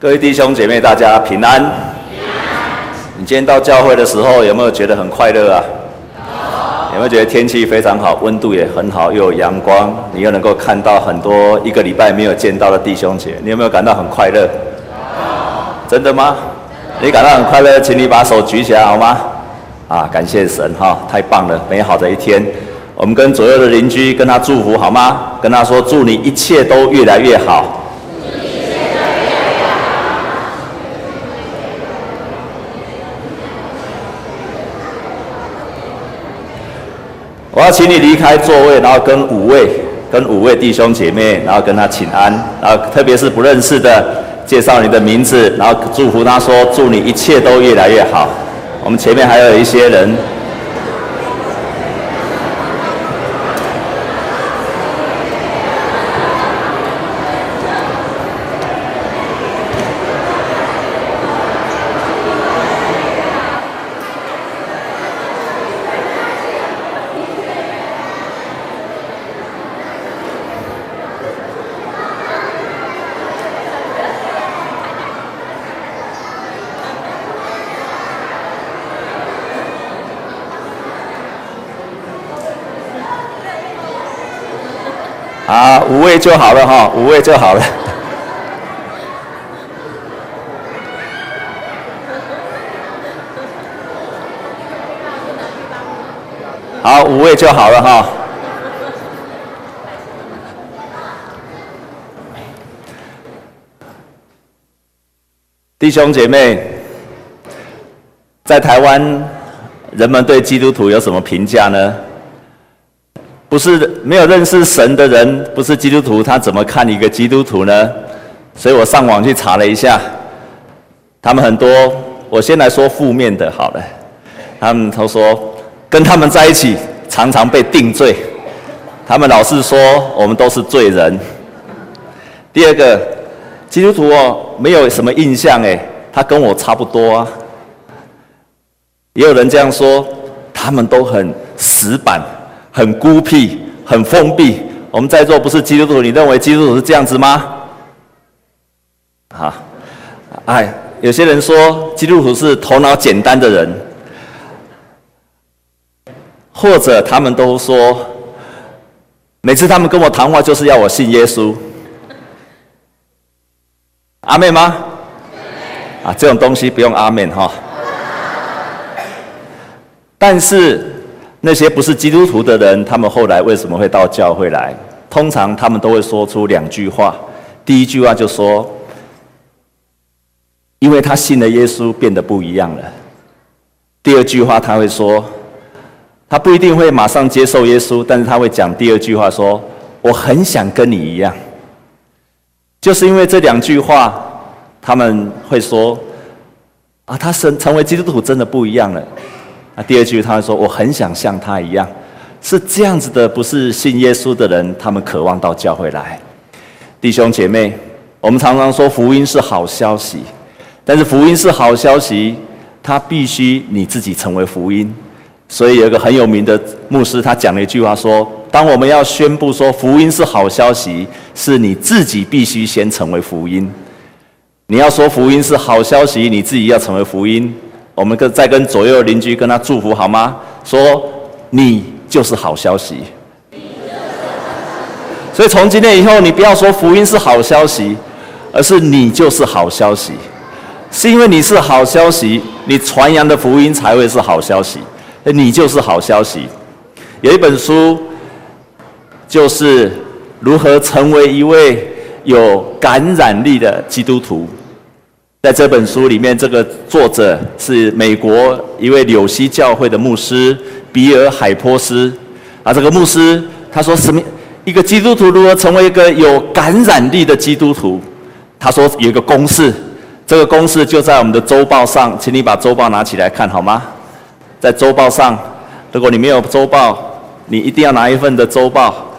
各位弟兄姐妹，大家平安。你今天到教会的时候，有没有觉得很快乐啊？有没有觉得天气非常好，温度也很好，又有阳光，你又能够看到很多一个礼拜没有见到的弟兄姐？你有没有感到很快乐？真的吗？你感到很快乐，请你把手举起来好吗？啊，感谢神哈，太棒了，美好的一天。我们跟左右的邻居跟他祝福好吗？跟他说，祝你一切都越来越好。我要请你离开座位，然后跟五位、跟五位弟兄姐妹，然后跟他请安，然后特别是不认识的，介绍你的名字，然后祝福他说：祝你一切都越来越好。我们前面还有一些人。啊，五位就好了哈，五位就好了。好，五位就好了哈。弟兄姐妹，在台湾，人们对基督徒有什么评价呢？不是没有认识神的人，不是基督徒，他怎么看一个基督徒呢？所以我上网去查了一下，他们很多，我先来说负面的，好了，他们都说跟他们在一起常常被定罪，他们老是说我们都是罪人。第二个，基督徒哦，没有什么印象诶，他跟我差不多啊。也有人这样说，他们都很死板。很孤僻，很封闭。我们在座不是基督徒，你认为基督徒是这样子吗？好，哎，有些人说基督徒是头脑简单的人，或者他们都说，每次他们跟我谈话就是要我信耶稣。阿妹吗？啊，这种东西不用阿妹哈。但是。那些不是基督徒的人，他们后来为什么会到教会来？通常他们都会说出两句话。第一句话就说：“因为他信了耶稣，变得不一样了。”第二句话他会说：“他不一定会马上接受耶稣，但是他会讲第二句话说：‘我很想跟你一样。’就是因为这两句话，他们会说：‘啊，他成成为基督徒真的不一样了。’”那第二句，他说：“我很想像他一样，是这样子的。不是信耶稣的人，他们渴望到教会来。弟兄姐妹，我们常常说福音是好消息，但是福音是好消息，它必须你自己成为福音。所以有一个很有名的牧师，他讲了一句话说：当我们要宣布说福音是好消息，是你自己必须先成为福音。你要说福音是好消息，你自己要成为福音。”我们跟再跟左右邻居跟他祝福好吗？说你就是好消息。所以从今天以后，你不要说福音是好消息，而是你就是好消息。是因为你是好消息，你传扬的福音才会是好消息。你就是好消息。有一本书，就是如何成为一位有感染力的基督徒。在这本书里面，这个作者是美国一位纽西教会的牧师比尔海波斯。啊，这个牧师他说什么？一个基督徒如何成为一个有感染力的基督徒？他说有一个公式，这个公式就在我们的周报上，请你把周报拿起来看好吗？在周报上，如果你没有周报，你一定要拿一份的周报。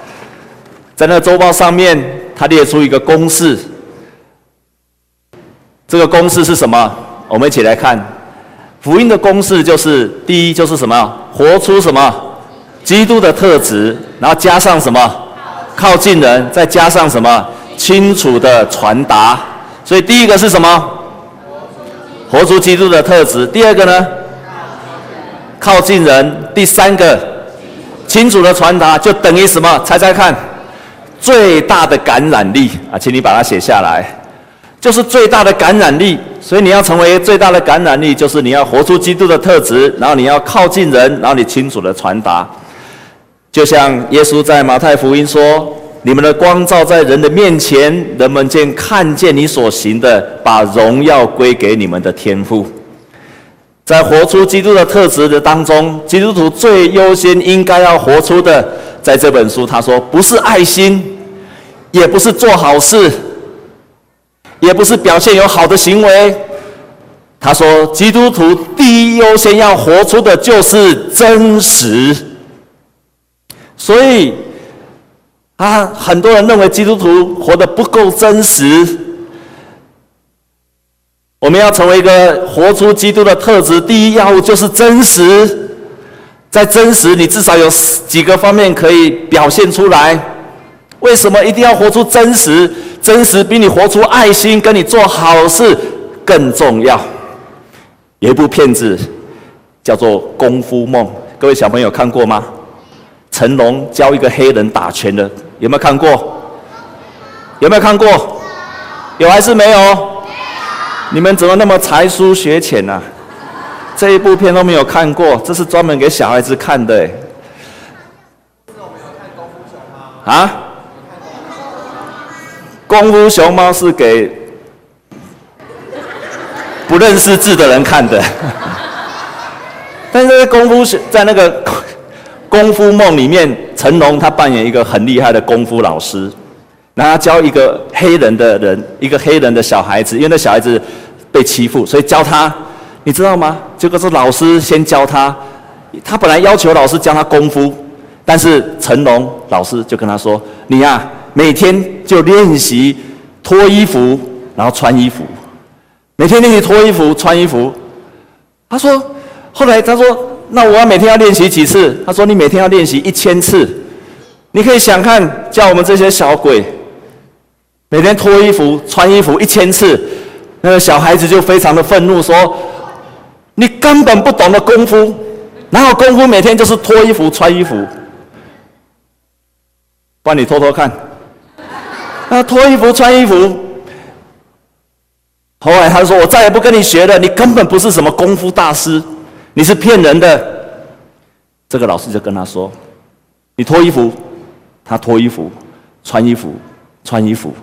在那周报上面，他列出一个公式。这个公式是什么？我们一起来看，福音的公式就是：第一就是什么？活出什么？基督的特质，然后加上什么？靠近人，再加上什么？清楚的传达。所以第一个是什么？活出基督的特质。第二个呢？靠近人。第三个，清楚的传达，就等于什么？猜猜看，最大的感染力啊，请你把它写下来，就是最大的感染力。所以你要成为最大的感染力，就是你要活出基督的特质，然后你要靠近人，然后你清楚的传达。就像耶稣在马太福音说：“你们的光照在人的面前，人们见看见你所行的，把荣耀归给你们的天父。”在活出基督的特质的当中，基督徒最优先应该要活出的，在这本书他说，不是爱心，也不是做好事。也不是表现有好的行为，他说，基督徒第一优先要活出的就是真实。所以，啊，很多人认为基督徒活得不够真实。我们要成为一个活出基督的特质，第一要务就是真实。在真实，你至少有几个方面可以表现出来。为什么一定要活出真实？真实比你活出爱心、跟你做好事更重要。有一部片子叫做《功夫梦》，各位小朋友看过吗？成龙教一个黑人打拳的，有没有看过？有没有看过？有还是没有？你们怎么那么才疏学浅呢？这一部片都没有看过，这是专门给小孩子看的。啊？功夫熊猫是给不认识字的人看的，但是功夫是在那个功夫梦里面，成龙他扮演一个很厉害的功夫老师，然后他教一个黑人的人，一个黑人的小孩子，因为那小孩子被欺负，所以教他，你知道吗？结果是老师先教他，他本来要求老师教他功夫，但是成龙老师就跟他说：“你呀。”每天就练习脱衣服，然后穿衣服。每天练习脱衣服、穿衣服。他说，后来他说，那我要每天要练习几次？他说，你每天要练习一千次。你可以想看，叫我们这些小鬼每天脱衣服、穿衣服一千次，那个小孩子就非常的愤怒，说：“你根本不懂得功夫，哪有功夫每天就是脱衣服、穿衣服？帮你偷偷看。”他脱衣服、穿衣服，后来他说：“我再也不跟你学了，你根本不是什么功夫大师，你是骗人的。”这个老师就跟他说：“你脱衣服，他脱衣服，穿衣服，穿衣服，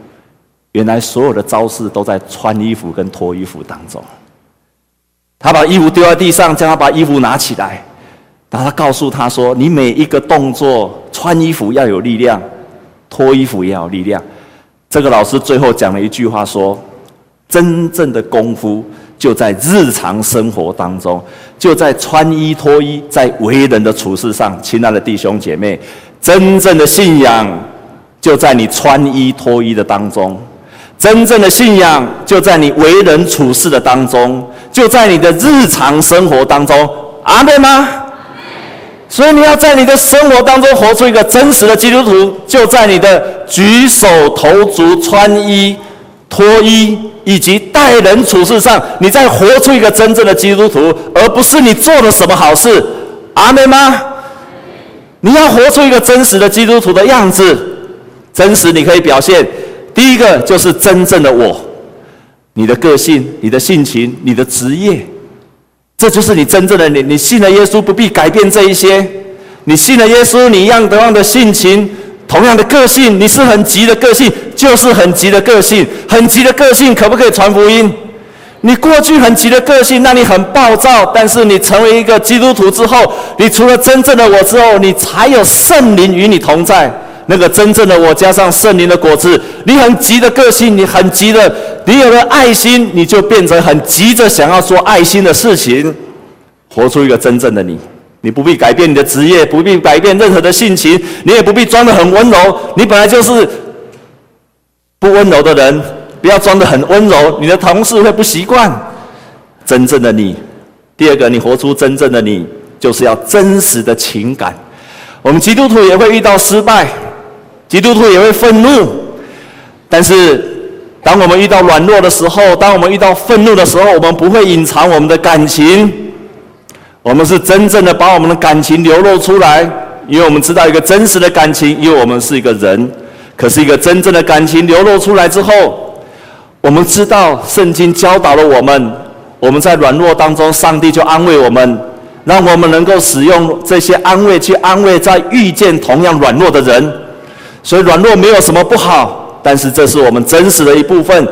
原来所有的招式都在穿衣服跟脱衣服当中。”他把衣服丢在地上，叫他把衣服拿起来，然后他告诉他说：“你每一个动作，穿衣服要有力量，脱衣服也要有力量。”这个老师最后讲了一句话说：“真正的功夫就在日常生活当中，就在穿衣脱衣，在为人的处事上。”亲爱的弟兄姐妹，真正的信仰就在你穿衣脱衣的当中，真正的信仰就在你为人处事的当中，就在你的日常生活当中。阿们吗？所以你要在你的生活当中活出一个真实的基督徒，就在你的举手投足、穿衣、脱衣以及待人处事上，你在活出一个真正的基督徒，而不是你做了什么好事。阿们吗？你要活出一个真实的基督徒的样子，真实你可以表现。第一个就是真正的我，你的个性、你的性情、你的职业。这就是你真正的你。你信了耶稣，不必改变这一些。你信了耶稣，你一样同样的性情，同样的个性。你是很急的个性，就是很急的个性。很急的个性可不可以传福音？你过去很急的个性，那你很暴躁。但是你成为一个基督徒之后，你除了真正的我之后，你才有圣灵与你同在。那个真正的我加上圣灵的果子，你很急的个性，你很急的，你有了爱心，你就变成很急着想要做爱心的事情，活出一个真正的你。你不必改变你的职业，不必改变任何的性情，你也不必装得很温柔。你本来就是不温柔的人，不要装得很温柔，你的同事会不习惯。真正的你，第二个，你活出真正的你，就是要真实的情感。我们基督徒也会遇到失败。基督徒也会愤怒，但是当我们遇到软弱的时候，当我们遇到愤怒的时候，我们不会隐藏我们的感情，我们是真正的把我们的感情流露出来，因为我们知道一个真实的感情，因为我们是一个人。可是，一个真正的感情流露出来之后，我们知道圣经教导了我们，我们在软弱当中，上帝就安慰我们，让我们能够使用这些安慰去安慰在遇见同样软弱的人。所以，软弱没有什么不好，但是这是我们真实的一部分。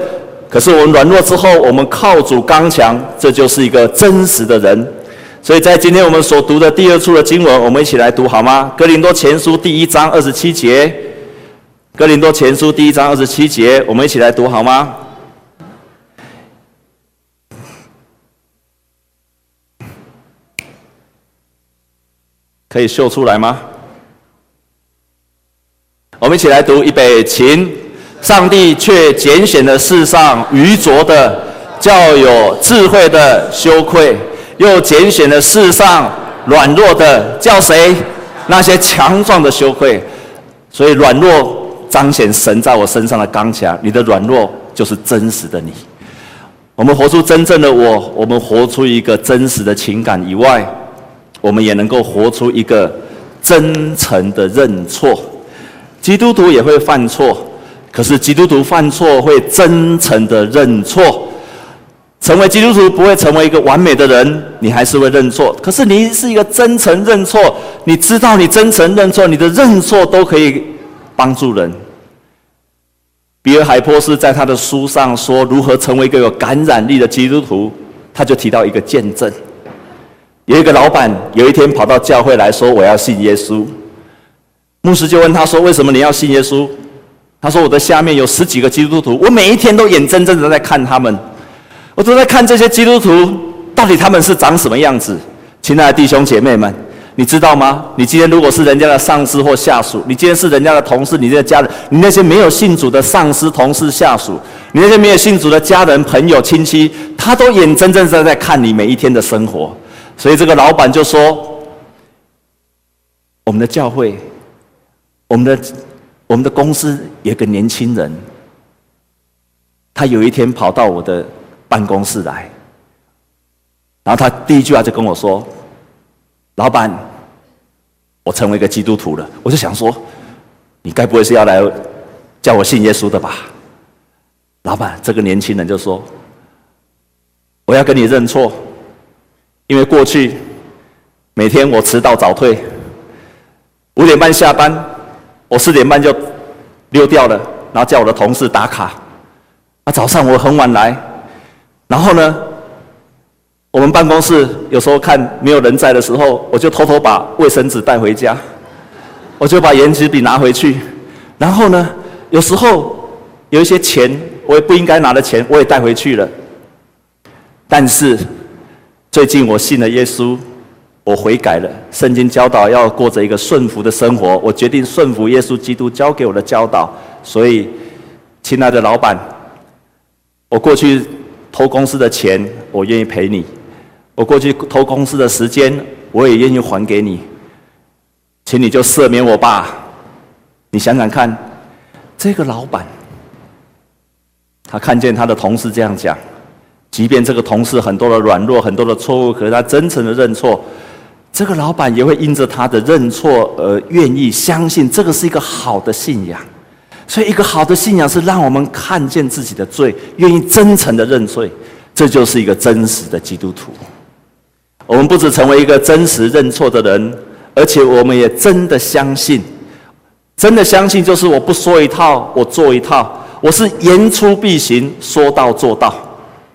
可是，我们软弱之后，我们靠主刚强，这就是一个真实的人。所以在今天我们所读的第二处的经文，我们一起来读好吗？哥林多前书第一章二十七节。哥林多前书第一章二十七节，我们一起来读好吗？可以秀出来吗？我们一起来读，预备，请。上帝却拣选了世上愚拙的，叫有智慧的羞愧；又拣选了世上软弱的，叫谁？那些强壮的羞愧。所以软弱。彰显神在我身上的刚强，你的软弱就是真实的你。我们活出真正的我，我们活出一个真实的情感以外，我们也能够活出一个真诚的认错。基督徒也会犯错，可是基督徒犯错会真诚的认错。成为基督徒不会成为一个完美的人，你还是会认错。可是你是一个真诚认错，你知道你真诚认错，你的认错都可以。帮助人。比尔·海波斯在他的书上说，如何成为一个有感染力的基督徒，他就提到一个见证。有一个老板有一天跑到教会来说：“我要信耶稣。”牧师就问他说：“为什么你要信耶稣？”他说：“我的下面有十几个基督徒，我每一天都眼睁睁的在看他们，我都在看这些基督徒到底他们是长什么样子。”亲爱的弟兄姐妹们。你知道吗？你今天如果是人家的上司或下属，你今天是人家的同事，你的家人，你那些没有信主的上司、同事、下属，你那些没有信主的家人、朋友、亲戚，他都眼睁睁的在看你每一天的生活。所以这个老板就说：“我们的教会，我们的我们的公司有个年轻人，他有一天跑到我的办公室来，然后他第一句话就跟我说。”老板，我成为一个基督徒了。我就想说，你该不会是要来叫我信耶稣的吧？老板，这个年轻人就说：“我要跟你认错，因为过去每天我迟到早退，五点半下班，我四点半就溜掉了，然后叫我的同事打卡。啊，早上我很晚来，然后呢？”我们办公室有时候看没有人在的时候，我就偷偷把卫生纸带回家，我就把原子笔拿回去，然后呢，有时候有一些钱我也不应该拿的钱，我也带回去了。但是最近我信了耶稣，我悔改了。圣经教导要过着一个顺服的生活，我决定顺服耶稣基督教给我的教导。所以，亲爱的老板，我过去偷公司的钱，我愿意赔你。我过去偷公司的时间，我也愿意还给你，请你就赦免我吧。你想想看，这个老板，他看见他的同事这样讲，即便这个同事很多的软弱、很多的错误，可是他真诚的认错，这个老板也会因着他的认错而愿意相信这个是一个好的信仰。所以，一个好的信仰是让我们看见自己的罪，愿意真诚的认罪，这就是一个真实的基督徒。我们不只成为一个真实认错的人，而且我们也真的相信，真的相信就是我不说一套，我做一套，我是言出必行，说到做到，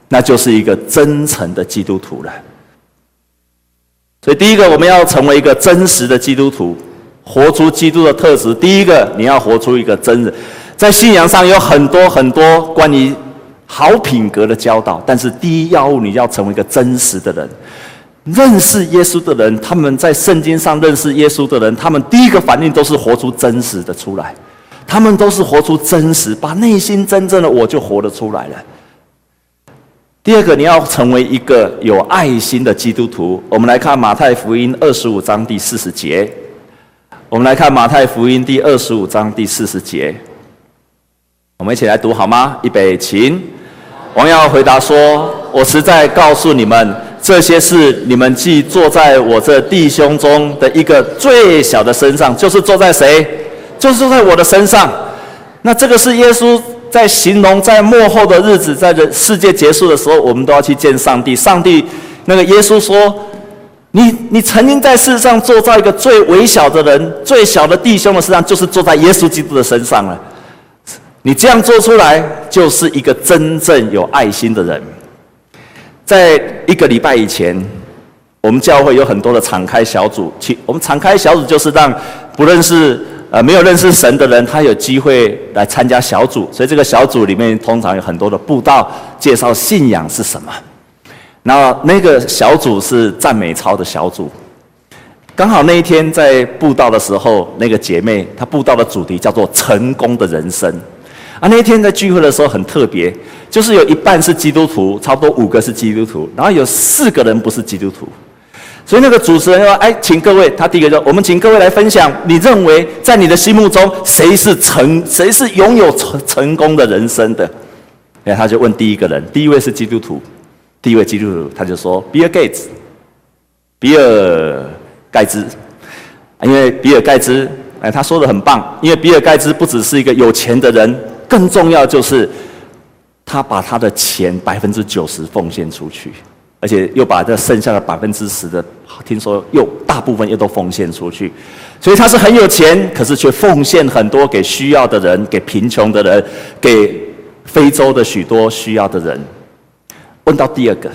那就是一个真诚的基督徒了。所以，第一个我们要成为一个真实的基督徒，活出基督的特质。第一个，你要活出一个真人。在信仰上有很多很多关于好品格的教导，但是第一要务，你要成为一个真实的人。认识耶稣的人，他们在圣经上认识耶稣的人，他们第一个反应都是活出真实的出来。他们都是活出真实，把内心真正的我就活了出来了。第二个，你要成为一个有爱心的基督徒。我们来看马太福音二十五章第四十节。我们来看马太福音第二十五章第四十节。我们一起来读好吗？预备，请。王耀回答说：“我实在告诉你们，这些事你们既坐在我这弟兄中的一个最小的身上，就是坐在谁？就是坐在我的身上。那这个是耶稣在形容在幕后的日子，在这世界结束的时候，我们都要去见上帝。上帝那个耶稣说：‘你你曾经在世上坐在一个最微小的人、最小的弟兄的身上，就是坐在耶稣基督的身上了。’”你这样做出来，就是一个真正有爱心的人。在一个礼拜以前，我们教会有很多的敞开小组。去我们敞开小组就是让不认识呃没有认识神的人，他有机会来参加小组。所以这个小组里面通常有很多的布道，介绍信仰是什么。然后那个小组是赞美操的小组。刚好那一天在布道的时候，那个姐妹她布道的主题叫做“成功的人生”。啊，那一天在聚会的时候很特别，就是有一半是基督徒，差不多五个是基督徒，然后有四个人不是基督徒。所以那个主持人说：“哎，请各位，他第一个说，我们请各位来分享，你认为在你的心目中谁是成，谁是拥有成成功的人生的？”哎，他就问第一个人，第一位是基督徒，第一位基督徒他就说：“比尔盖茨，比尔盖茨，因为比尔盖茨，哎，他说的很棒，因为比尔盖茨不只是一个有钱的人。”更重要就是，他把他的钱百分之九十奉献出去，而且又把这剩下的百分之十的，听说又大部分又都奉献出去，所以他是很有钱，可是却奉献很多给需要的人，给贫穷的人，给非洲的许多需要的人。问到第二个，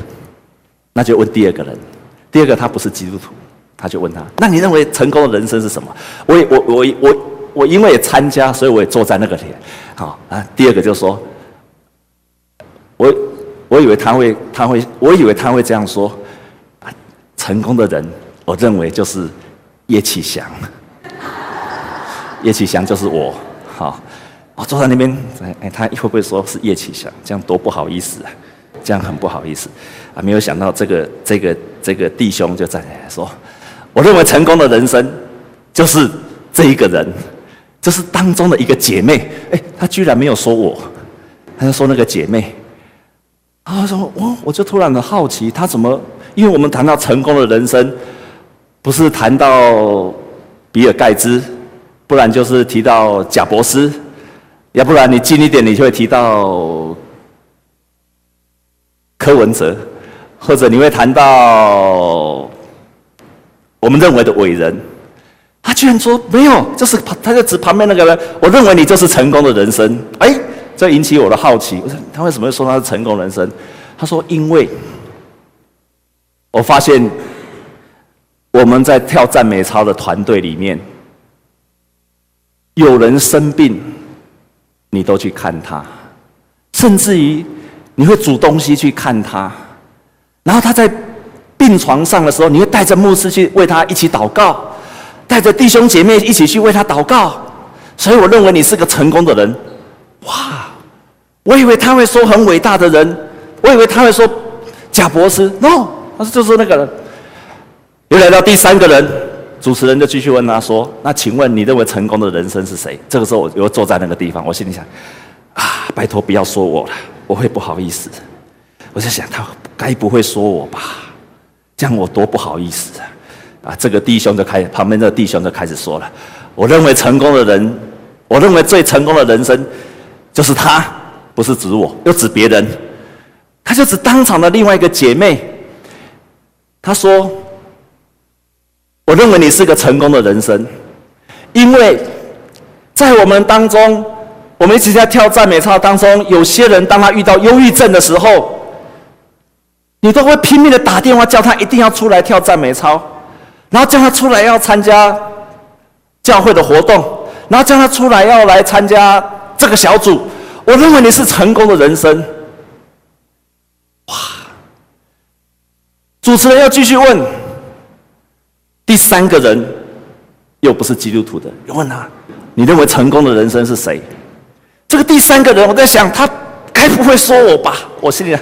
那就问第二个人，第二个他不是基督徒，他就问他：那你认为成功的人生是什么？我我我我。我我因为也参加，所以我也坐在那个里。好啊，第二个就说，我我以为他会，他会，我以为他会这样说。啊，成功的人，我认为就是叶启祥。叶启祥就是我。好，我坐在那边，哎，他会不会说是叶启祥？这样多不好意思啊！这样很不好意思啊！没有想到这个这个这个弟兄就站起来说，我认为成功的人生就是这一个人。这是当中的一个姐妹，哎，他居然没有说我，他就说那个姐妹。啊，说我我就突然很好奇，他怎么？因为我们谈到成功的人生，不是谈到比尔盖茨，不然就是提到贾伯斯，要不然你近一点，你就会提到柯文哲，或者你会谈到我们认为的伟人。他居然说没有，就是他就指旁边那个人。我认为你就是成功的人生。哎，这引起我的好奇。我说他为什么会说他是成功人生？他说因为，我发现我们在跳赞美操的团队里面，有人生病，你都去看他，甚至于你会煮东西去看他，然后他在病床上的时候，你会带着牧师去为他一起祷告。带着弟兄姐妹一起去为他祷告，所以我认为你是个成功的人。我以为他会说很伟大的人，我以为他会说贾伯斯。No，他说就是那个人。又来到第三个人，主持人就继续问他说：“那请问你认为成功的人生是谁？”这个时候我又坐在那个地方，我心里想：啊，拜托不要说我了，我会不好意思。我在想他该不会说我吧？这样我多不好意思啊！啊，这个弟兄就开始，旁边这个弟兄就开始说了：“我认为成功的人，我认为最成功的人生，就是他，不是指我，又指别人。他就指当场的另外一个姐妹。他说：‘我认为你是个成功的人生，因为在我们当中，我们一直在跳赞美操当中，有些人当他遇到忧郁症的时候，你都会拼命的打电话叫他一定要出来跳赞美操。’然后叫他出来要参加教会的活动，然后叫他出来要来参加这个小组。我认为你是成功的人生。哇！主持人要继续问，第三个人又不是基督徒的，又问他：你认为成功的人生是谁？这个第三个人，我在想，他该不会说我吧？我心里想，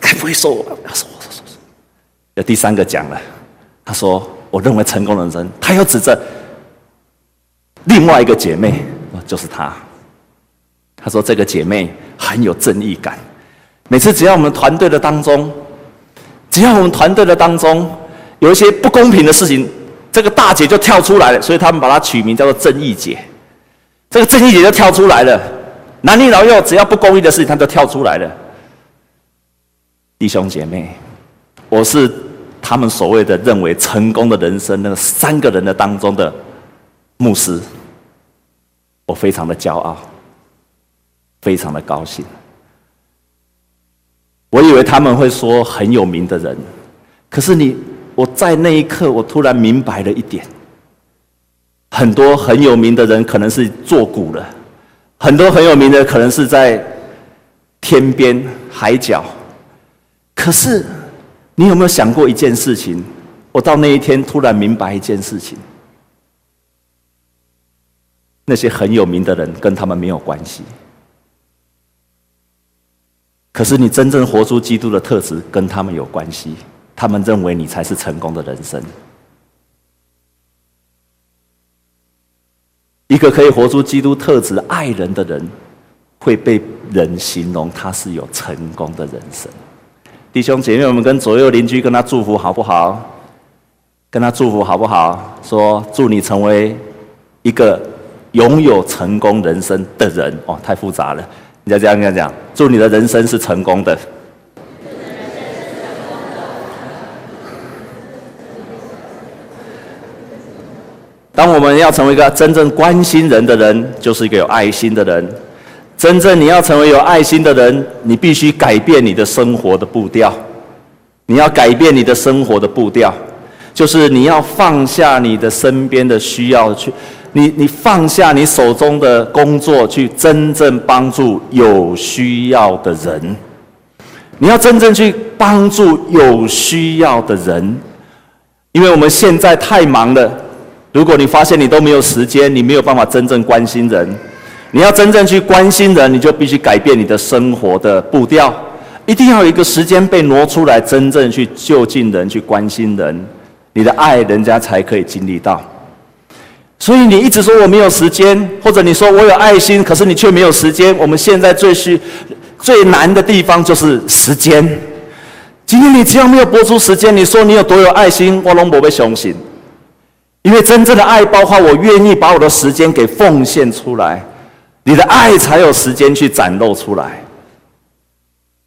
该不会说我吧？说我说说说。有第三个讲了。他说：“我认为成功的人生，他又指着另外一个姐妹，就是他。他说这个姐妹很有正义感，每次只要我们团队的当中，只要我们团队的当中有一些不公平的事情，这个大姐就跳出来了，所以他们把她取名叫做正义姐。这个正义姐就跳出来了，男女老幼只要不公义的事情，她就跳出来了。弟兄姐妹，我是他们所谓的认为成功的人生那三个人的当中的牧师，我非常的骄傲，非常的高兴。我以为他们会说很有名的人，可是你，我在那一刻，我突然明白了一点。很多很有名的人可能是作古了，很多很有名的可能是在天边海角。可是，你有没有想过一件事情？我到那一天突然明白一件事情：那些很有名的人跟他们没有关系。可是，你真正活出基督的特质跟他们有关系。他们认为你才是成功的人生。一个可以活出基督特质、爱人的人，会被人形容他是有成功的人生。弟兄姐妹，我们跟左右邻居跟他祝福好不好？跟他祝福好不好？说祝你成为一个拥有成功人生的人。哦，太复杂了，你要这样跟他讲，祝你的人生是成功的。当我们要成为一个真正关心人的人，就是一个有爱心的人。真正你要成为有爱心的人，你必须改变你的生活的步调。你要改变你的生活的步调，就是你要放下你的身边的需要，去你你放下你手中的工作，去真正帮助有需要的人。你要真正去帮助有需要的人，因为我们现在太忙了。如果你发现你都没有时间，你没有办法真正关心人。你要真正去关心人，你就必须改变你的生活的步调，一定要有一个时间被挪出来，真正去就近人，去关心人，你的爱人家才可以经历到。所以你一直说我没有时间，或者你说我有爱心，可是你却没有时间。我们现在最需最难的地方就是时间。今天你只要没有播出时间，你说你有多有爱心，我拢不被相信。因为真正的爱，包括我愿意把我的时间给奉献出来。你的爱才有时间去展露出来。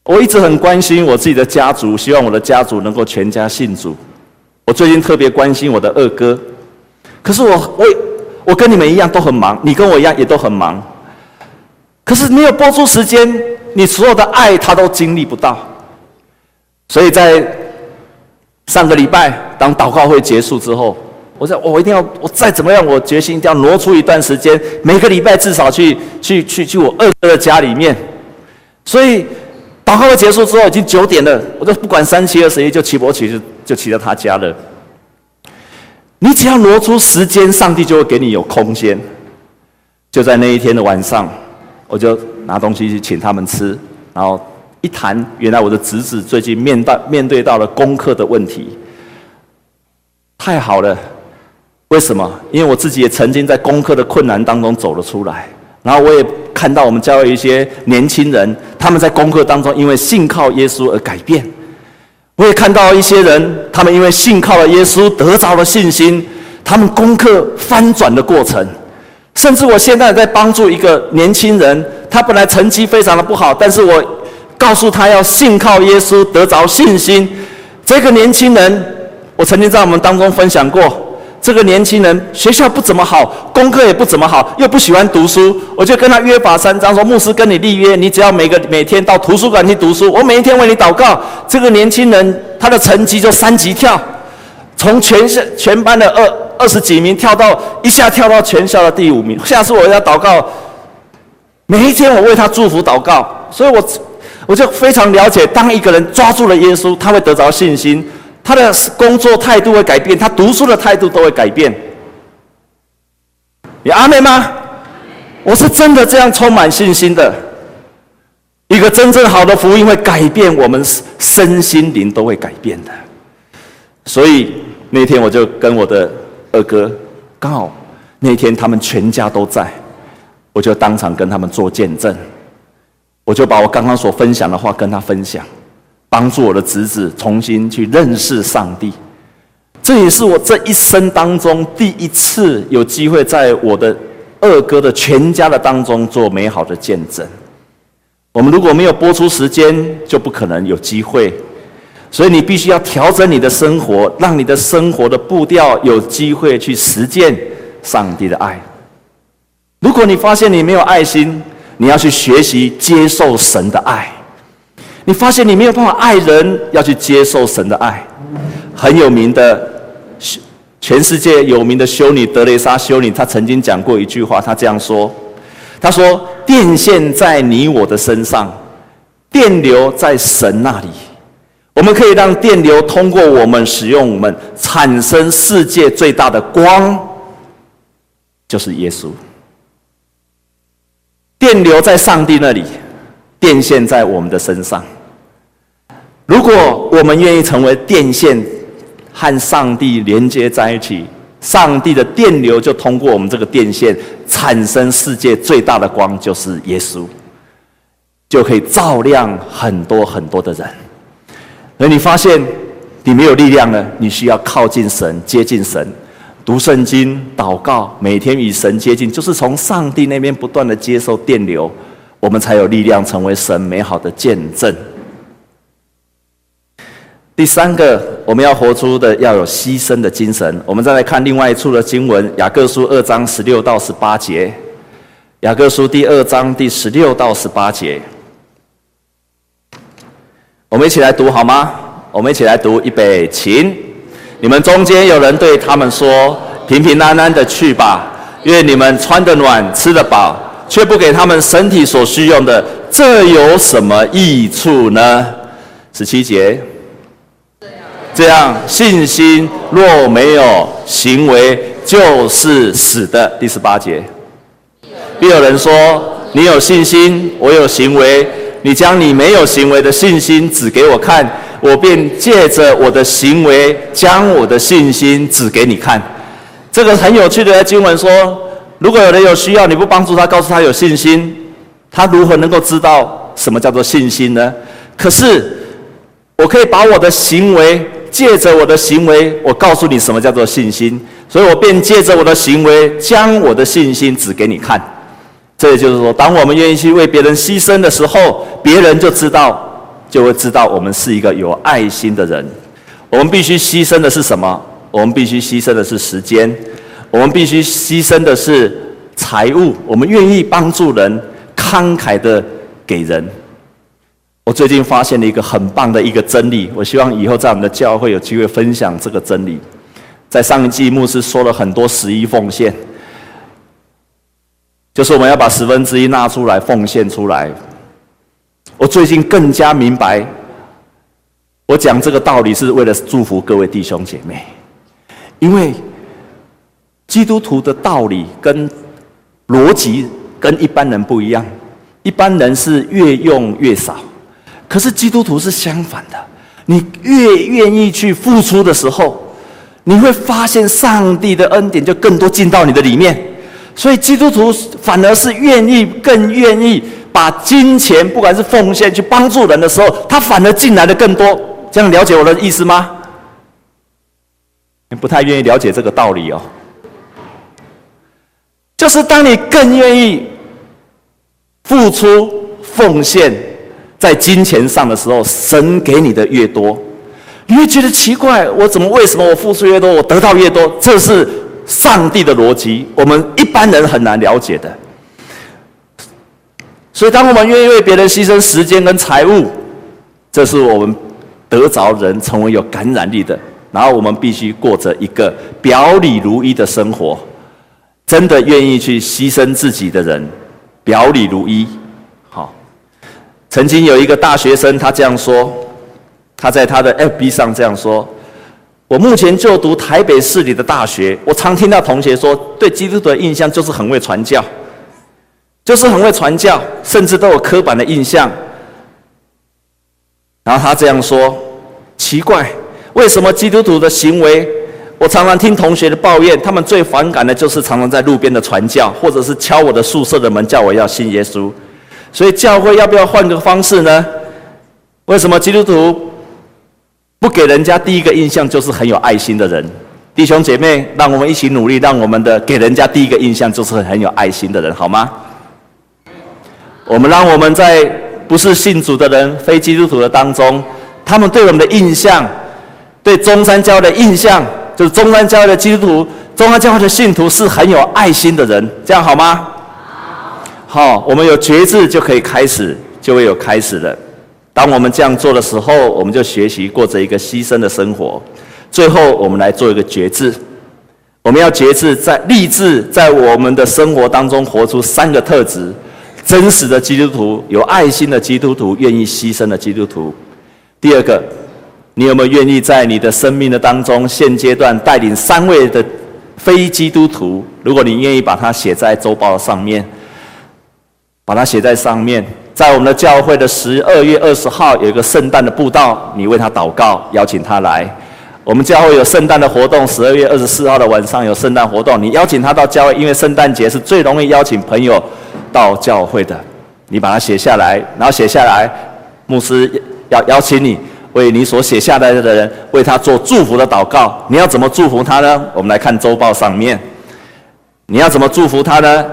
我一直很关心我自己的家族，希望我的家族能够全家信主。我最近特别关心我的二哥，可是我我我跟你们一样都很忙，你跟我一样也都很忙。可是没有拨出时间，你所有的爱他都经历不到。所以在上个礼拜，当祷告会结束之后。我说，我一定要，我再怎么样，我决心一定要挪出一段时间，每个礼拜至少去去去去我二哥的家里面。所以，祷告会结束之后已经九点了，我就不管三七二十一，就骑摩骑就就骑到他家了。你只要挪出时间，上帝就会给你有空间。就在那一天的晚上，我就拿东西去请他们吃，然后一谈，原来我的侄子最近面到面对到了功课的问题，太好了。为什么？因为我自己也曾经在功课的困难当中走了出来，然后我也看到我们教会一些年轻人，他们在功课当中因为信靠耶稣而改变。我也看到一些人，他们因为信靠了耶稣得着了信心，他们功课翻转的过程。甚至我现在在帮助一个年轻人，他本来成绩非常的不好，但是我告诉他要信靠耶稣得着信心。这个年轻人，我曾经在我们当中分享过。这个年轻人学校不怎么好，功课也不怎么好，又不喜欢读书。我就跟他约法三章，说牧师跟你立约，你只要每个每天到图书馆去读书，我每一天为你祷告。这个年轻人他的成绩就三级跳，从全校全班的二二十几名跳到一下跳到全校的第五名。下次我要祷告，每一天我为他祝福祷告。所以我我就非常了解，当一个人抓住了耶稣，他会得着信心。他的工作态度会改变，他读书的态度都会改变。你阿妹吗？我是真的这样充满信心的。一个真正好的福音会改变我们身心灵都会改变的。所以那天我就跟我的二哥，刚好那天他们全家都在，我就当场跟他们做见证，我就把我刚刚所分享的话跟他分享，帮助我的侄子重新去认识上帝。这也是我这一生当中第一次有机会在我的二哥的全家的当中做美好的见证。我们如果没有播出时间，就不可能有机会。所以你必须要调整你的生活，让你的生活的步调有机会去实践上帝的爱。如果你发现你没有爱心，你要去学习接受神的爱。你发现你没有办法爱人，要去接受神的爱。很有名的。全世界有名的修女德蕾莎修女，她曾经讲过一句话，她这样说：“她说，电线在你我的身上，电流在神那里。我们可以让电流通过我们，使用我们，产生世界最大的光，就是耶稣。电流在上帝那里，电线在我们的身上。如果我们愿意成为电线。”和上帝连接在一起，上帝的电流就通过我们这个电线，产生世界最大的光，就是耶稣，就可以照亮很多很多的人。而你发现你没有力量了，你需要靠近神，接近神，读圣经、祷告，每天与神接近，就是从上帝那边不断的接受电流，我们才有力量成为神美好的见证。第三个，我们要活出的要有牺牲的精神。我们再来看另外一处的经文，《雅各书》二章十六到十八节，《雅各书》第二章第十六到十八节，我们一起来读好吗？我们一起来读，预备，请。你们中间有人对他们说：“平平安安的去吧，愿你们穿得暖，吃得饱，却不给他们身体所需用的，这有什么益处呢？”十七节。这样，信心若没有行为，就是死的。第十八节，必有人说：“你有信心，我有行为。你将你没有行为的信心指给我看，我便借着我的行为，将我的信心指给你看。”这个很有趣的经文说：如果有人有需要，你不帮助他，告诉他有信心，他如何能够知道什么叫做信心呢？可是，我可以把我的行为。借着我的行为，我告诉你什么叫做信心，所以我便借着我的行为，将我的信心指给你看。这也就是说，当我们愿意去为别人牺牲的时候，别人就知道，就会知道我们是一个有爱心的人。我们必须牺牲的是什么？我们必须牺牲的是时间，我们必须牺牲的是财物，我们愿意帮助人，慷慨的给人。我最近发现了一个很棒的一个真理，我希望以后在我们的教会有机会分享这个真理。在上一季牧师说了很多十一奉献，就是我们要把十分之一拿出来奉献出来。我最近更加明白，我讲这个道理是为了祝福各位弟兄姐妹，因为基督徒的道理跟逻辑跟一般人不一样，一般人是越用越少。可是基督徒是相反的，你越愿意去付出的时候，你会发现上帝的恩典就更多进到你的里面。所以基督徒反而是愿意、更愿意把金钱，不管是奉献去帮助人的时候，他反而进来的更多。这样了解我的意思吗？你不太愿意了解这个道理哦。就是当你更愿意付出奉献。在金钱上的时候，神给你的越多，你会觉得奇怪，我怎么为什么我付出越多，我得到越多？这是上帝的逻辑，我们一般人很难了解的。所以，当我们愿意为别人牺牲时间跟财物，这是我们得着人成为有感染力的。然后，我们必须过着一个表里如一的生活，真的愿意去牺牲自己的人，表里如一。好曾经有一个大学生，他这样说，他在他的 FB 上这样说：“我目前就读台北市里的大学，我常听到同学说，对基督徒的印象就是很会传教，就是很会传教，甚至都有刻板的印象。”然后他这样说：“奇怪，为什么基督徒的行为我常常听同学的抱怨，他们最反感的就是常常在路边的传教，或者是敲我的宿舍的门，叫我要信耶稣。所以教会要不要换个方式呢？为什么基督徒不给人家第一个印象就是很有爱心的人？弟兄姐妹，让我们一起努力，让我们的给人家第一个印象就是很有爱心的人，好吗？我们让我们在不是信主的人、非基督徒的当中，他们对我们的印象，对中山教的印象。就是中山教会的基督徒，中山教会的信徒是很有爱心的人，这样好吗？好，我们有觉知就可以开始，就会有开始的。当我们这样做的时候，我们就学习过着一个牺牲的生活。最后，我们来做一个觉知，我们要觉知在立志在我们的生活当中活出三个特质：真实的基督徒，有爱心的基督徒，愿意牺牲的基督徒。第二个。你有没有愿意在你的生命的当中，现阶段带领三位的非基督徒？如果你愿意把它写在周报上面，把它写在上面，在我们的教会的十二月二十号有一个圣诞的布道，你为他祷告，邀请他来。我们教会有圣诞的活动，十二月二十四号的晚上有圣诞活动，你邀请他到教会，因为圣诞节是最容易邀请朋友到教会的。你把它写下来，然后写下来，牧师要邀请你。为你所写下来的人，为他做祝福的祷告。你要怎么祝福他呢？我们来看周报上面。你要怎么祝福他呢？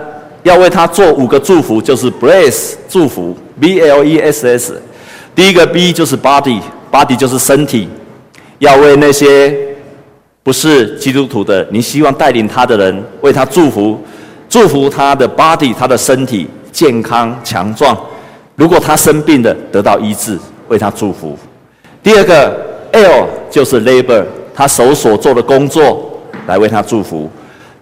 要为他做五个祝福，就是 bless 祝福，B L E S S。第一个 B 就是 body，body 就是身体。要为那些不是基督徒的，你希望带领他的人，为他祝福，祝福他的 body，他的身体健康强壮。如果他生病的，得到医治，为他祝福。第二个 L 就是 labor，他手所做的工作来为他祝福，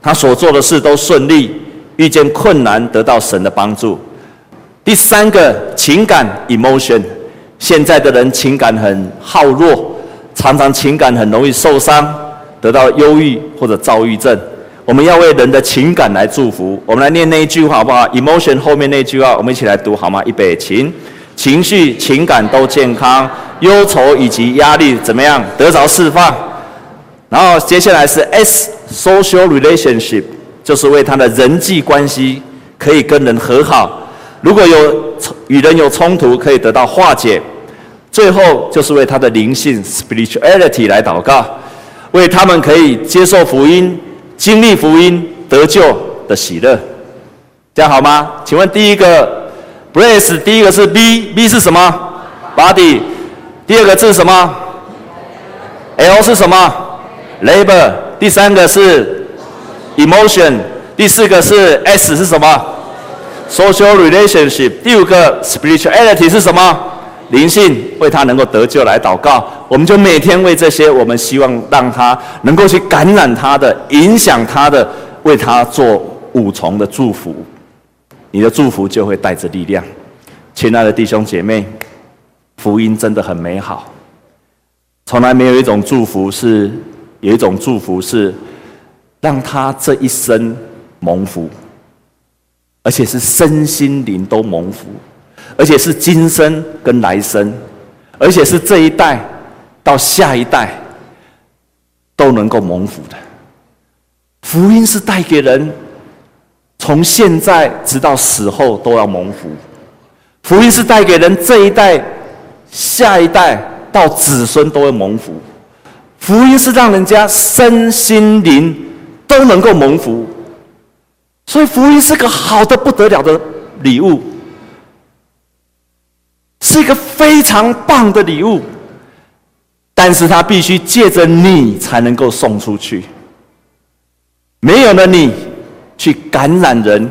他所做的事都顺利，遇见困难得到神的帮助。第三个情感 emotion，现在的人情感很好弱，常常情感很容易受伤，得到忧郁或者躁郁症。我们要为人的情感来祝福。我们来念那一句话好不好？emotion 后面那句话，我们一起来读好吗？预备，请。情绪、情感都健康，忧愁以及压力怎么样得着释放？然后接下来是 S，social relationship，就是为他的人际关系可以跟人和好，如果有与人有冲突，可以得到化解。最后就是为他的灵性 spirituality 来祷告，为他们可以接受福音、经历福音、得救的喜乐，这样好吗？请问第一个。Bless 第一个是 B，B 是什么？Body。第二个字是什么？L 是什么？Labor。第三个是 Emotion。第四个是 S 是什么？Social Relationship。第五个 Spirituality 是什么？灵性，为他能够得救来祷告。我们就每天为这些，我们希望让他能够去感染他的、影响他的，为他做五重的祝福。你的祝福就会带着力量，亲爱的弟兄姐妹，福音真的很美好。从来没有一种祝福是，有一种祝福是让他这一生蒙福，而且是身心灵都蒙福，而且是今生跟来生，而且是这一代到下一代都能够蒙福的。福音是带给人。从现在直到死后都要蒙福，福音是带给人这一代、下一代到子孙都会蒙福，福音是让人家身心灵都能够蒙福，所以福音是个好的不得了的礼物，是一个非常棒的礼物，但是它必须借着你才能够送出去，没有了你。去感染人，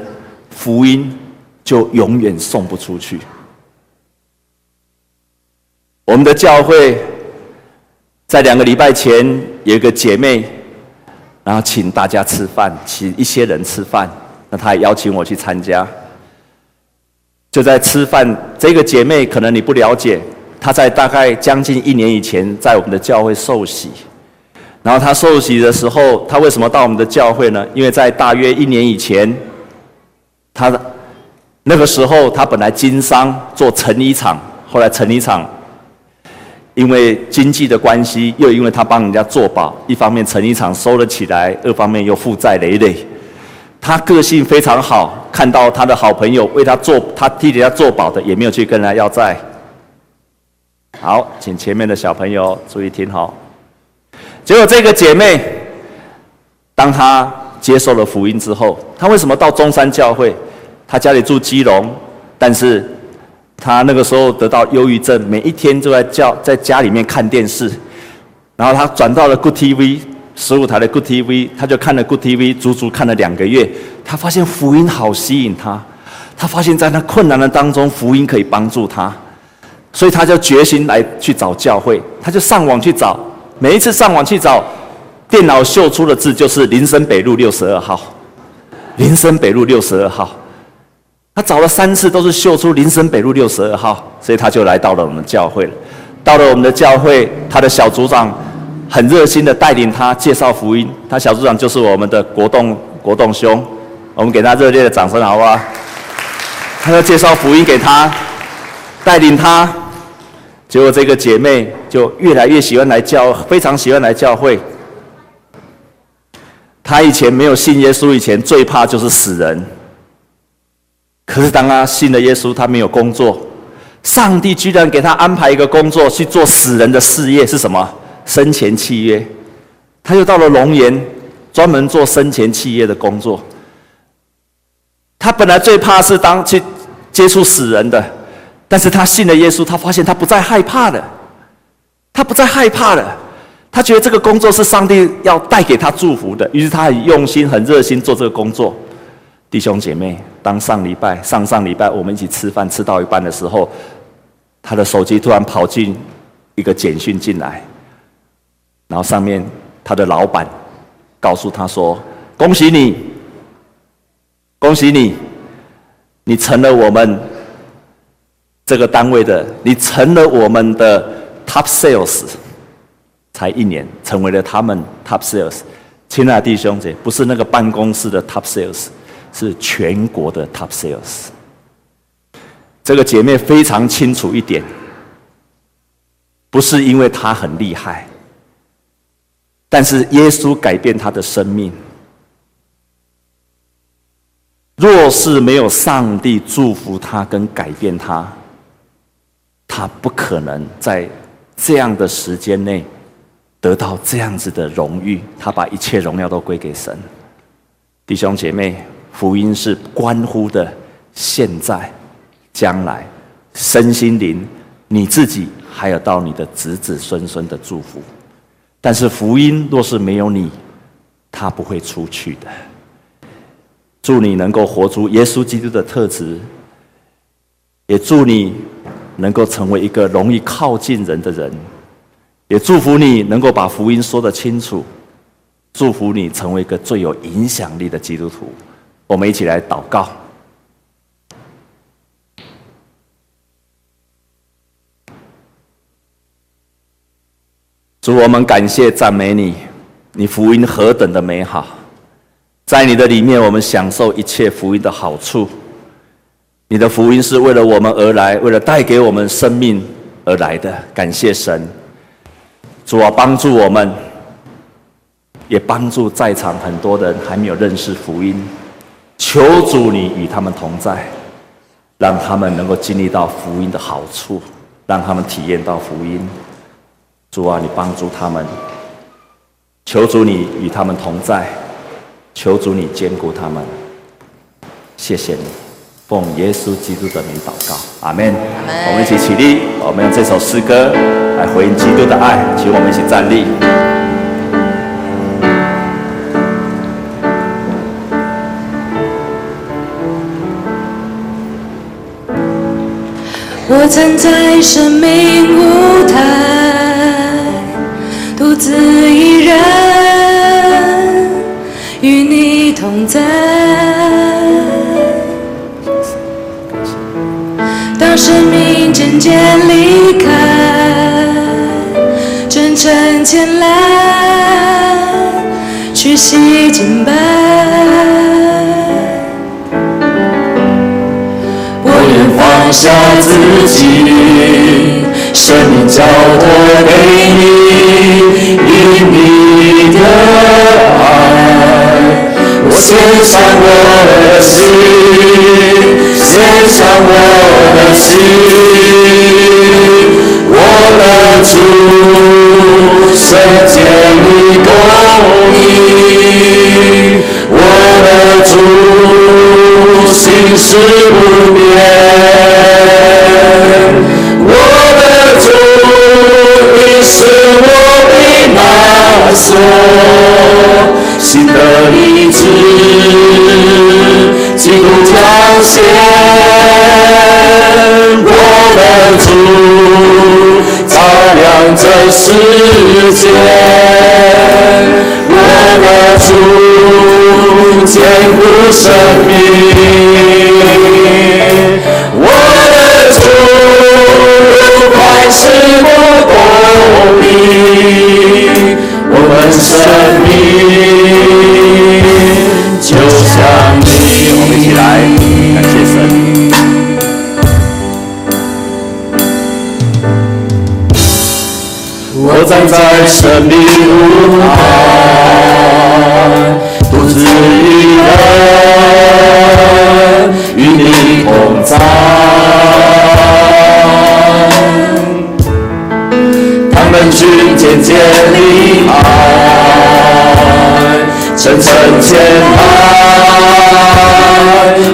福音就永远送不出去。我们的教会在两个礼拜前有一个姐妹，然后请大家吃饭，请一些人吃饭，那她也邀请我去参加。就在吃饭，这个姐妹可能你不了解，她在大概将近一年以前在我们的教会受洗。然后他受洗的时候，他为什么到我们的教会呢？因为在大约一年以前，他的那个时候他本来经商做成衣厂，后来成衣厂因为经济的关系，又因为他帮人家做保，一方面成衣厂收了起来，二方面又负债累累。他个性非常好，看到他的好朋友为他做，他替人家做保的，也没有去跟人家要债。好，请前面的小朋友注意听好。结果这个姐妹，当她接受了福音之后，她为什么到中山教会？她家里住基隆，但是她那个时候得到忧郁症，每一天都在叫在家里面看电视。然后她转到了 Good TV 十五台的 Good TV，她就看了 Good TV，足足看了两个月。她发现福音好吸引她，她发现在那困难的当中，福音可以帮助她，所以她就决心来去找教会，她就上网去找。每一次上网去找，电脑秀出的字就是林森北路六十二号。林森北路六十二号，他找了三次都是秀出林森北路六十二号，所以他就来到了我们教会了。到了我们的教会，他的小组长很热心的带领他介绍福音。他小组长就是我们的国栋国栋兄，我们给他热烈的掌声好不好？他要介绍福音给他，带领他。结果这个姐妹就越来越喜欢来教，非常喜欢来教会。她以前没有信耶稣，以前最怕就是死人。可是当她信了耶稣，她没有工作，上帝居然给她安排一个工作去做死人的事业，是什么？生前契约。她又到了龙岩，专门做生前契约的工作。她本来最怕是当去接触死人的。但是他信了耶稣，他发现他不再害怕了，他不再害怕了，他觉得这个工作是上帝要带给他祝福的，于是他很用心、很热心做这个工作。弟兄姐妹，当上礼拜、上上礼拜我们一起吃饭吃到一半的时候，他的手机突然跑进一个简讯进来，然后上面他的老板告诉他说：“恭喜你，恭喜你，你成了我们。”这个单位的，你成了我们的 top sales，才一年，成为了他们 top sales。亲爱的弟兄姐，不是那个办公室的 top sales，是全国的 top sales。这个姐妹非常清楚一点，不是因为她很厉害，但是耶稣改变她的生命。若是没有上帝祝福她跟改变她，他不可能在这样的时间内得到这样子的荣誉。他把一切荣耀都归给神。弟兄姐妹，福音是关乎的现在、将来、身心灵，你自己还有到你的子子孙孙的祝福。但是福音若是没有你，他不会出去的。祝你能够活出耶稣基督的特质，也祝你。能够成为一个容易靠近人的人，也祝福你能够把福音说得清楚，祝福你成为一个最有影响力的基督徒。我们一起来祷告。主，我们感谢赞美你，你福音何等的美好，在你的里面，我们享受一切福音的好处。你的福音是为了我们而来，为了带给我们生命而来的。感谢神，主啊，帮助我们，也帮助在场很多人还没有认识福音。求主你与他们同在，让他们能够经历到福音的好处，让他们体验到福音。主啊，你帮助他们。求主你与他们同在，求主你坚固他们。谢谢你。奉耶稣基督的名祷告，阿门。我们一起起立，我们用这首诗歌来回应基督的爱，请我们一起站立。我站在生命舞台，独自一渐渐离开，真诚前来，屈膝敬拜。我愿放下自己，生命交托给你，因你的爱，我献上我的心，献上我我的心，我的主，圣洁的公义，我的主，心事不变，我的主，你是我的那所新的名字，基督在。显，我的主照亮这世界，我的主坚固生命，我的主万事不公平。我们生命就像你，我们一起来站在生命舞台，独自一人与你同在。人群渐渐离开，层层牵绊，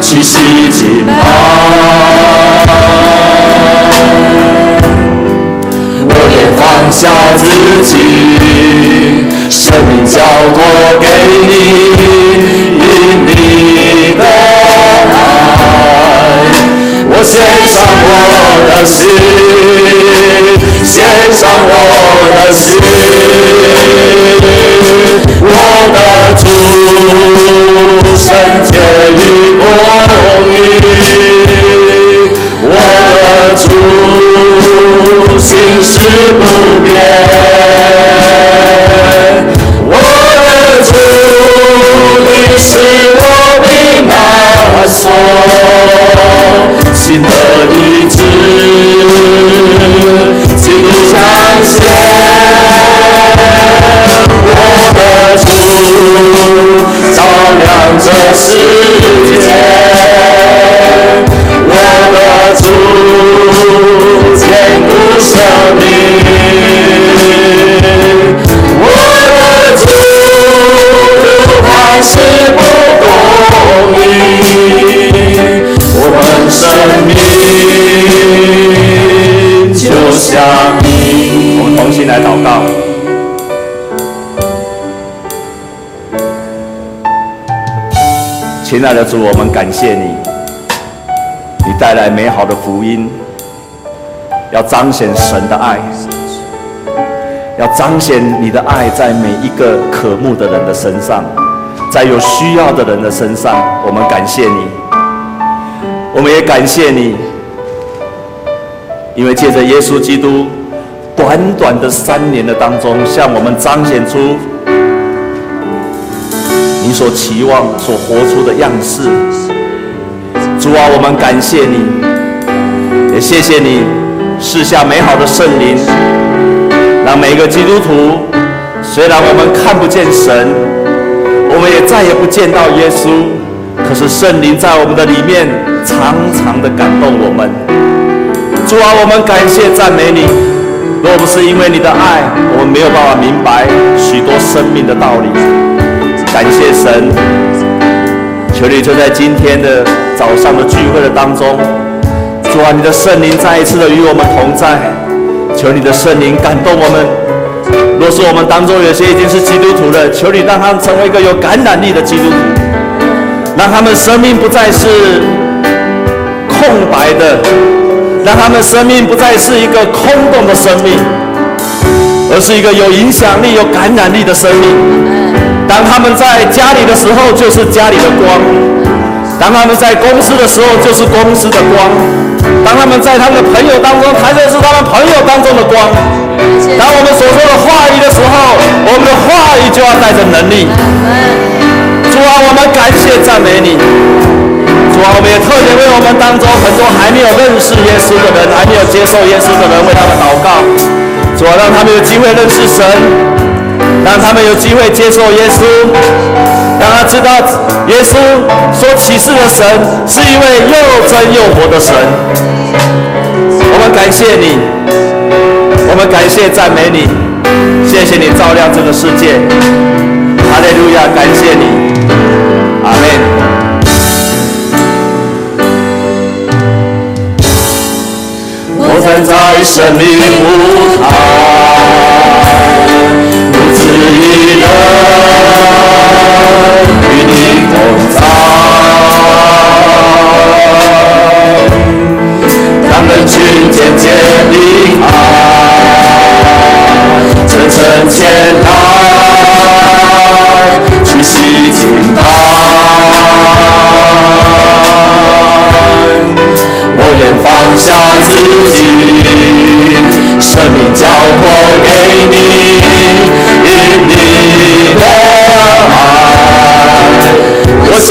气息亲爱的主，我们感谢你，你带来美好的福音，要彰显神的爱，要彰显你的爱在每一个渴慕的人的身上，在有需要的人的身上，我们感谢你，我们也感谢你，因为借着耶稣基督。短短的三年的当中，向我们彰显出所期望、所活出的样式。主啊，我们感谢你，也谢谢你赐下美好的圣灵，让每一个基督徒，虽然我们看不见神，我们也再也不见到耶稣，可是圣灵在我们的里面常常的感动我们。主啊，我们感谢赞美你。若不是因为你的爱，我们没有办法明白许多生命的道理。感谢神，求你就在今天的早上的聚会的当中，主啊，你的圣灵再一次的与我们同在。求你的圣灵感动我们。若是我们当中有些已经是基督徒的，求你让他们成为一个有感染力的基督徒，让他们生命不再是空白的。让他们生命不再是一个空洞的生命，而是一个有影响力、有感染力的生命。当他们在家里的时候，就是家里的光；当他们在公司的时候，就是公司的光；当他们在他们的朋友当中，才是他们朋友当中的光。当我们所说的话语的时候，我们的话语就要带着能力。主啊，我们感谢赞美你。主啊，我们也特别为我们当中很多还没有认识耶稣的人，还没有接受耶稣的人，为他们祷告。主啊，让他们有机会认识神，让他们有机会接受耶稣，让他知道耶稣所启示的神是一位又真又活的神。我们感谢你，我们感谢赞美你，谢谢你照亮这个世界。哈利路亚，感谢你，阿门。我站在生命舞台，与你同在。当人群渐渐离开，层层前来，屈膝敬拜。我愿放下自己，生命交托给你，因你的爱，我献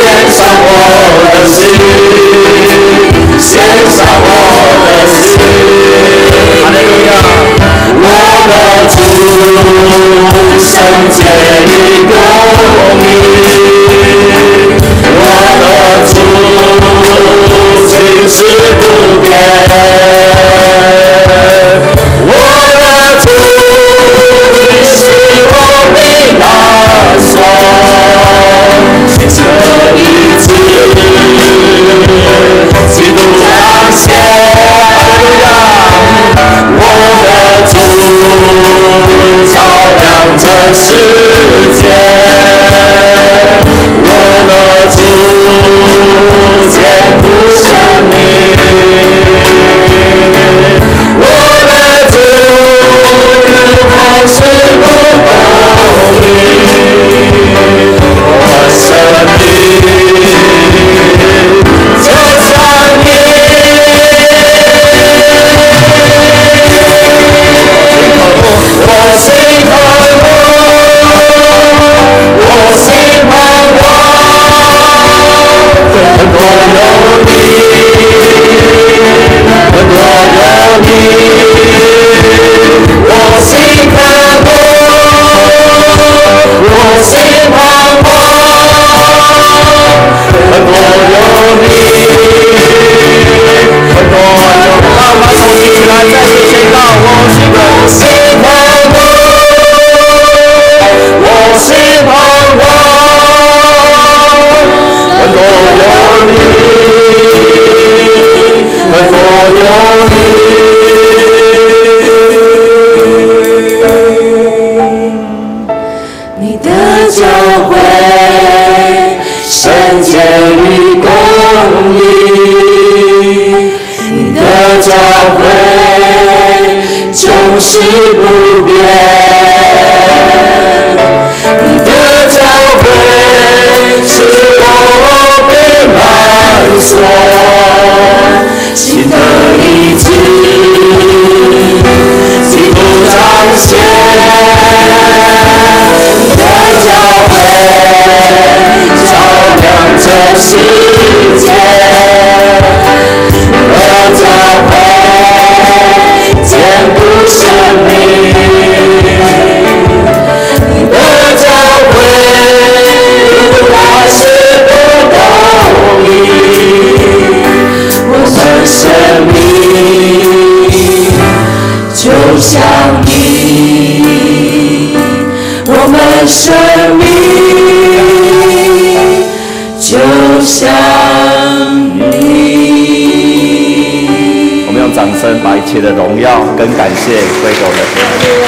切的荣耀跟感谢归给我们的。